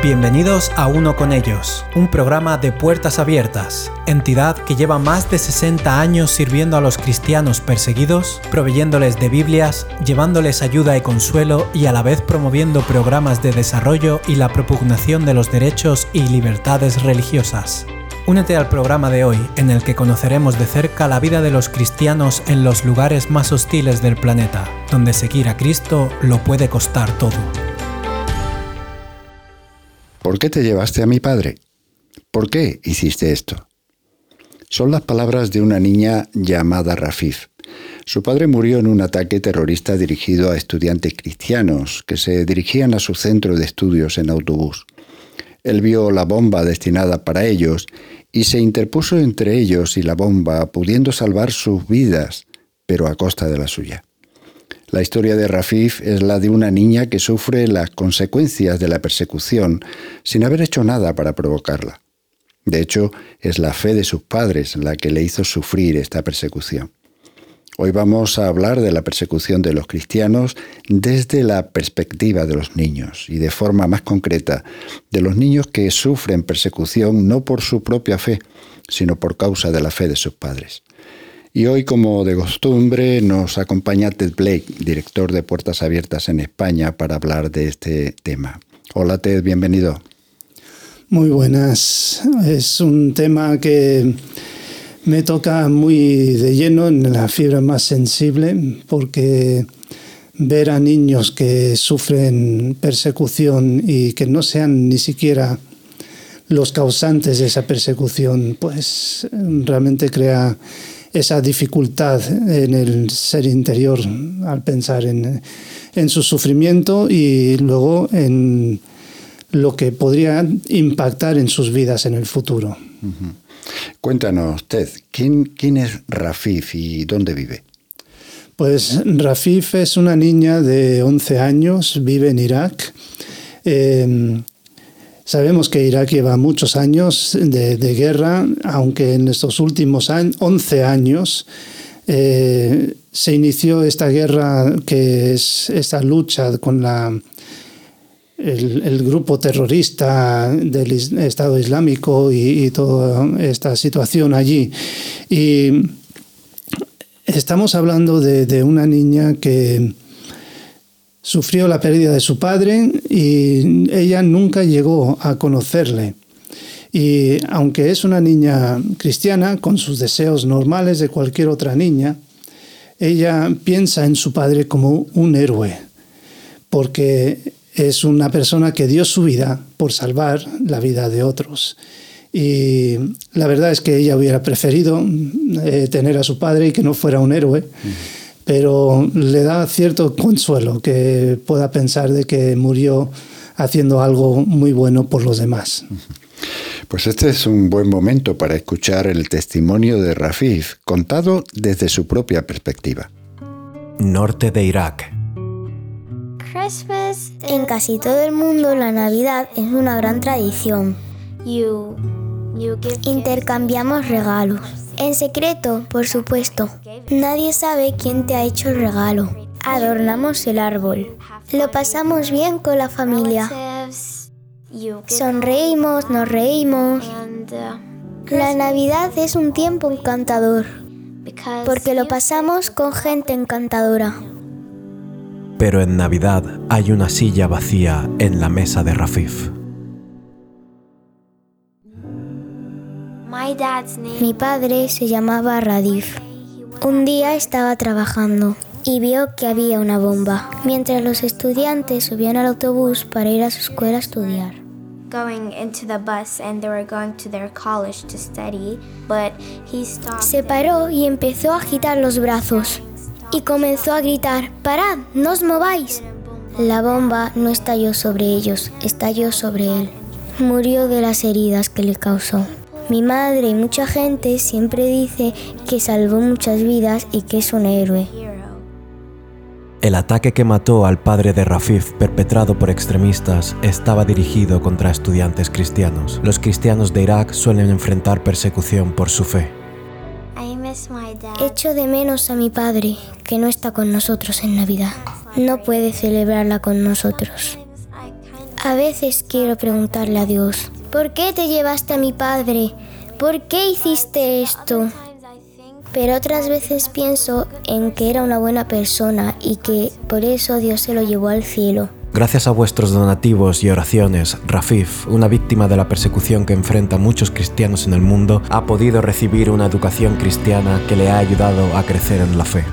Bienvenidos a Uno con ellos, un programa de puertas abiertas, entidad que lleva más de 60 años sirviendo a los cristianos perseguidos, proveyéndoles de Biblias, llevándoles ayuda y consuelo y a la vez promoviendo programas de desarrollo y la propugnación de los derechos y libertades religiosas. Únete al programa de hoy en el que conoceremos de cerca la vida de los cristianos en los lugares más hostiles del planeta, donde seguir a Cristo lo puede costar todo. ¿Por qué te llevaste a mi padre? ¿Por qué hiciste esto? Son las palabras de una niña llamada Rafif. Su padre murió en un ataque terrorista dirigido a estudiantes cristianos que se dirigían a su centro de estudios en autobús. Él vio la bomba destinada para ellos y se interpuso entre ellos y la bomba, pudiendo salvar sus vidas, pero a costa de la suya. La historia de Rafif es la de una niña que sufre las consecuencias de la persecución sin haber hecho nada para provocarla. De hecho, es la fe de sus padres la que le hizo sufrir esta persecución. Hoy vamos a hablar de la persecución de los cristianos desde la perspectiva de los niños y de forma más concreta de los niños que sufren persecución no por su propia fe, sino por causa de la fe de sus padres. Y hoy, como de costumbre, nos acompaña Ted Blake, director de Puertas Abiertas en España, para hablar de este tema. Hola Ted, bienvenido. Muy buenas. Es un tema que me toca muy de lleno en la fibra más sensible porque ver a niños que sufren persecución y que no sean ni siquiera los causantes de esa persecución, pues realmente crea esa dificultad en el ser interior al pensar en, su sufrimiento y luego en lo que podría impactar en sus vidas en el futuro. Cuéntanos usted, ¿quién, ¿quién, es Rafif y dónde vive? Pues Rafif es una niña de 11 años, vive en Irak. Eh, Sabemos que Irak lleva muchos años de, guerra, aunque en estos últimos 11 años eh, se inició esta guerra que es esta lucha con la, el, grupo terrorista del Estado Islámico y, toda esta situación allí. Y estamos hablando de una niña que Sufrió la pérdida de su padre y ella nunca llegó a conocerle. Y aunque es una niña cristiana, con sus deseos normales de cualquier otra niña, ella piensa en su padre como un héroe, porque es una persona que dio su vida por salvar la vida de otros. Y la verdad es que ella hubiera preferido eh, tener a su padre y que no fuera un héroe pero le da cierto consuelo que pueda pensar de que murió haciendo algo muy bueno por los demás. Pues este es un buen momento para escuchar el testimonio de Rafif, contado desde su propia perspectiva. Norte de Irak. En casi todo el mundo la Navidad es una gran tradición. Intercambiamos regalos. En secreto, por supuesto. Nadie sabe quién te ha hecho el regalo. Adornamos el árbol. Lo pasamos bien con la familia. Sonreímos, nos reímos. La Navidad es un tiempo encantador, porque lo pasamos con gente encantadora. Pero en Navidad hay una silla vacía en la mesa de Rafif. Mi padre se llamaba Radif. Un día estaba trabajando y vio que había una bomba, mientras los estudiantes subían al autobús para ir a su escuela a estudiar. Se paró y empezó a agitar los brazos y comenzó a gritar, ¡Parad! ¡No os mováis! La bomba no estalló sobre ellos, estalló sobre él. Murió de las heridas que le causó. Mi madre y mucha gente siempre dice que salvó muchas vidas y que es un héroe. El ataque que mató al padre de Rafif, perpetrado por extremistas, estaba dirigido contra estudiantes cristianos. Los cristianos de Irak suelen enfrentar persecución por su fe. Echo de menos a mi padre, que no está con nosotros en Navidad. No puede celebrarla con nosotros. A veces quiero preguntarle a Dios, ¿por qué te llevaste a mi padre? ¿Por qué hiciste esto? Pero otras veces pienso en que era una buena persona y que por eso Dios se lo llevó al cielo. Gracias a vuestros donativos y oraciones, Rafif, una víctima de la persecución que enfrenta muchos cristianos en el mundo, ha podido recibir una educación cristiana que le ha ayudado a crecer en la fe.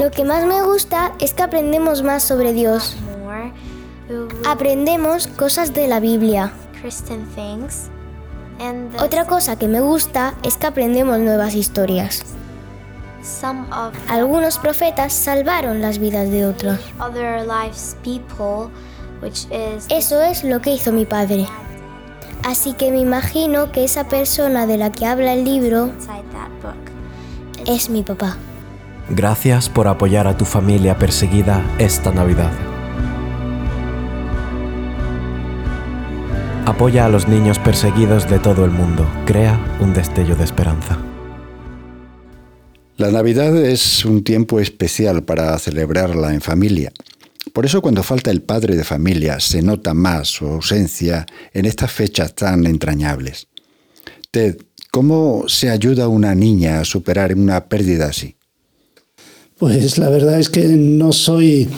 Lo que más me gusta es que aprendemos más sobre Dios. Aprendemos cosas de la Biblia. Otra cosa que me gusta es que aprendemos nuevas historias. Algunos profetas salvaron las vidas de otros. Eso es lo que hizo mi padre. Así que me imagino que esa persona de la que habla el libro es mi papá. Gracias por apoyar a tu familia perseguida esta Navidad. Apoya a los niños perseguidos de todo el mundo. Crea un destello de esperanza. La Navidad es un tiempo especial para celebrarla en familia. Por eso cuando falta el padre de familia se nota más su ausencia en estas fechas tan entrañables. Ted, ¿cómo se ayuda a una niña a superar una pérdida así? Pues la verdad es que no soy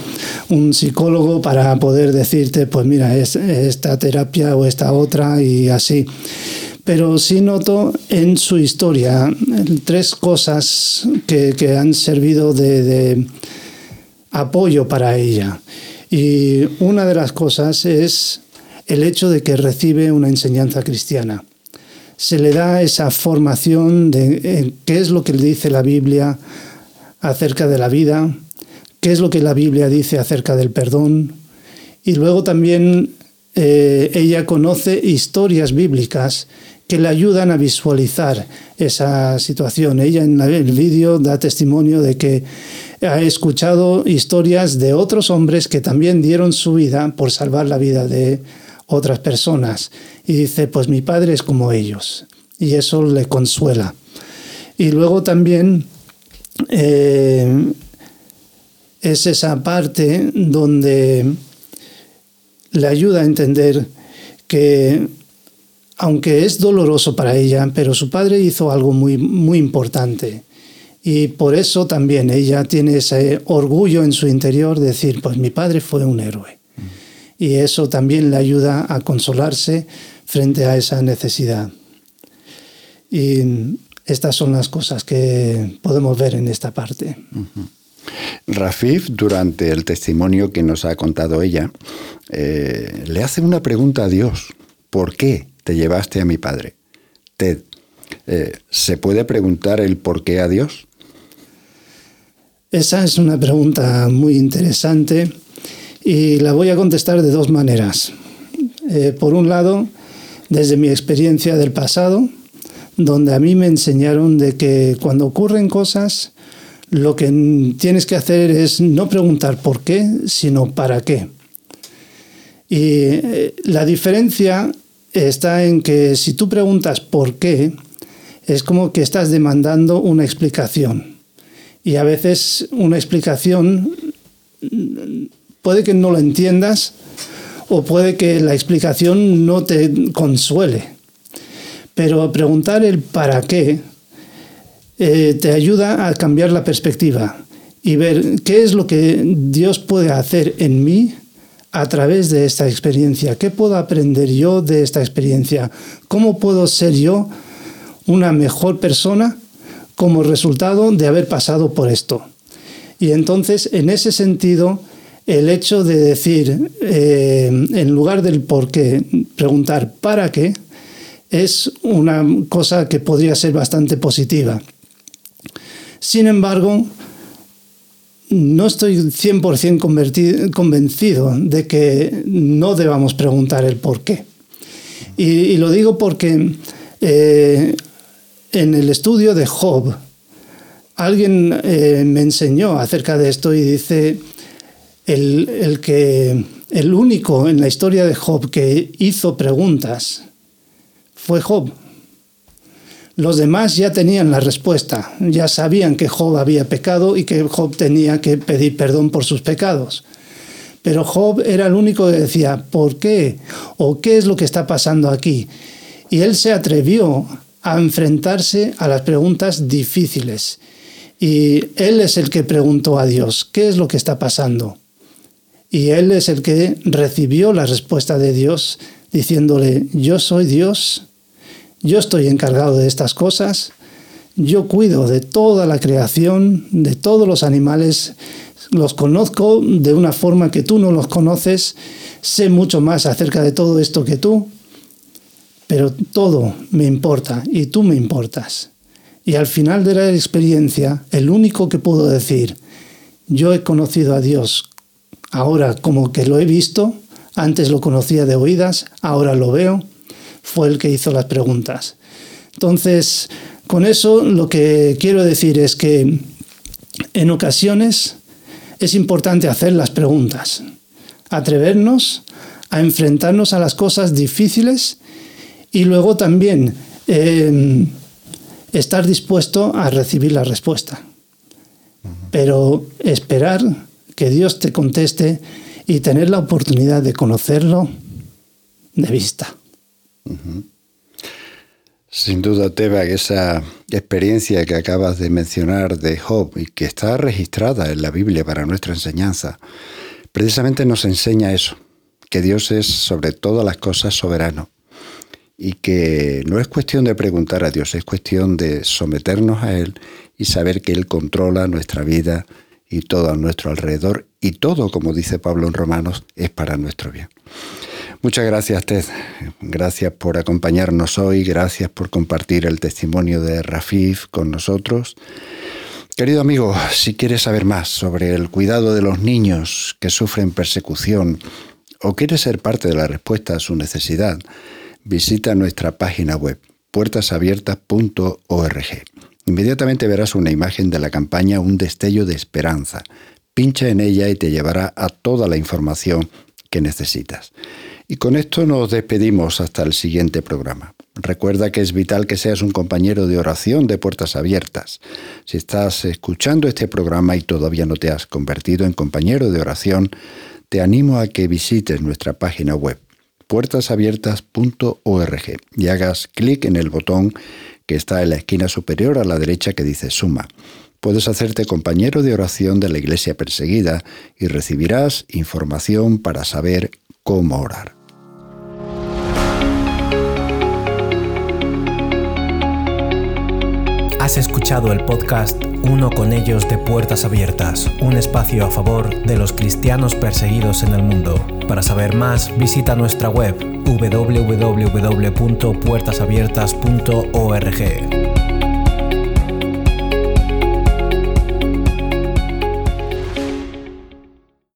un psicólogo para poder decirte, pues mira, es esta terapia o esta otra y así. Pero sí noto en su historia tres cosas que, han servido de, de apoyo para ella. Y una de las cosas es el hecho de que recibe una enseñanza cristiana. Se le da esa formación de qué es lo que le dice la Biblia, acerca de la vida, qué es lo que la Biblia dice acerca del perdón. Y luego también eh, ella conoce historias bíblicas que le ayudan a visualizar esa situación. Ella en el vídeo da testimonio de que ha escuchado historias de otros hombres que también dieron su vida por salvar la vida de otras personas. Y dice, pues mi padre es como ellos. Y eso le consuela. Y luego también eh, es esa parte donde le ayuda a entender que aunque es doloroso para ella, pero su padre hizo algo muy, muy importante. Y por eso también ella tiene ese orgullo en su interior de decir, pues mi padre fue un héroe. Y eso también le ayuda a consolarse frente a esa necesidad. Y estas son las cosas que podemos ver en esta parte. Rafif, durante el testimonio que nos ha contado ella, eh, le hace una pregunta a Dios. ¿Por qué te llevaste a mi padre? Ted, eh, ¿se puede preguntar el por qué a Dios? Esa es una pregunta muy interesante y la voy a contestar de dos maneras. Eh, por un lado, desde mi experiencia del pasado, donde a mí me enseñaron de que cuando ocurren cosas, lo que tienes que hacer es no preguntar por qué, sino para qué. Y eh, la diferencia está en que si tú preguntas por qué, es como que estás demandando una explicación. Y a veces una explicación puede que no la entiendas o puede que la explicación no te consuele. Pero preguntar el para qué eh, te ayuda a cambiar la perspectiva y ver qué es lo que Dios puede hacer en mí a través de esta experiencia. ¿Qué puedo aprender yo de esta experiencia? ¿Cómo puedo ser yo una mejor persona como resultado de haber pasado por esto? Y entonces, en ese sentido, el hecho de decir, eh, en lugar del por qué, preguntar para qué, es una cosa que podría ser bastante positiva. Sin embargo, no estoy 100% convencido de que no debamos preguntar el por qué. Y, lo digo porque eh, en el estudio de Job, alguien eh, me enseñó acerca de esto y dice, el, que, el único en la historia de Job que hizo preguntas fue Job. Los demás ya tenían la respuesta, ya sabían que Job había pecado y que Job tenía que pedir perdón por sus pecados. Pero Job era el único que decía, ¿por qué? ¿O qué es lo que está pasando aquí? Y él se atrevió a enfrentarse a las preguntas difíciles. Y él es el que preguntó a Dios, ¿qué es lo que está pasando? Y él es el que recibió la respuesta de Dios diciéndole, yo soy Dios, yo estoy encargado de estas cosas, yo cuido de toda la creación, de todos los animales, los conozco de una forma que tú no los conoces, sé mucho más acerca de todo esto que tú, pero todo me importa y tú me importas. Y al final de la experiencia, el único que puedo decir, yo he conocido a Dios ahora como que lo he visto, antes lo conocía de oídas, ahora lo veo, fue el que hizo las preguntas. Entonces, con eso lo que quiero decir es que en ocasiones es importante hacer las preguntas, atrevernos a enfrentarnos a las cosas difíciles y luego también em, estar dispuesto a recibir la respuesta. Pero esperar que Dios te conteste y tener la oportunidad de conocerlo de vista. Sin duda, Teba, esa experiencia que acabas de mencionar de Job y que está registrada en la Biblia para nuestra enseñanza, precisamente nos enseña eso, que Dios es sobre todas las cosas soberano y que no es cuestión de preguntar a Dios, es cuestión de someternos a Él y saber que Él controla nuestra vida y todo a nuestro alrededor y todo, como dice Pablo en Romanos, es para nuestro bien. Muchas gracias, Ted. Gracias por acompañarnos hoy, gracias por compartir el testimonio de Rafif con nosotros. Querido amigo, si quieres saber más sobre el cuidado de los niños que sufren persecución o quieres ser parte de la respuesta a su necesidad, visita nuestra página web puertasabiertas.org. Inmediatamente verás una imagen de la campaña Un destello de esperanza. Pincha en ella y te llevará a toda la información que necesitas. Y con esto nos despedimos hasta el siguiente programa. Recuerda que es vital que seas un compañero de oración de puertas abiertas. Si estás escuchando este programa y todavía no te has convertido en compañero de oración, te animo a que visites nuestra página web puertasabiertas.org y hagas clic en el botón que está en la esquina superior a la derecha que dice Suma. Puedes hacerte compañero de oración de la iglesia perseguida y recibirás información para saber cómo orar. Has escuchado el podcast Uno con ellos de Puertas Abiertas, un espacio a favor de los cristianos perseguidos en el mundo. Para saber más, visita nuestra web www.puertasabiertas.org.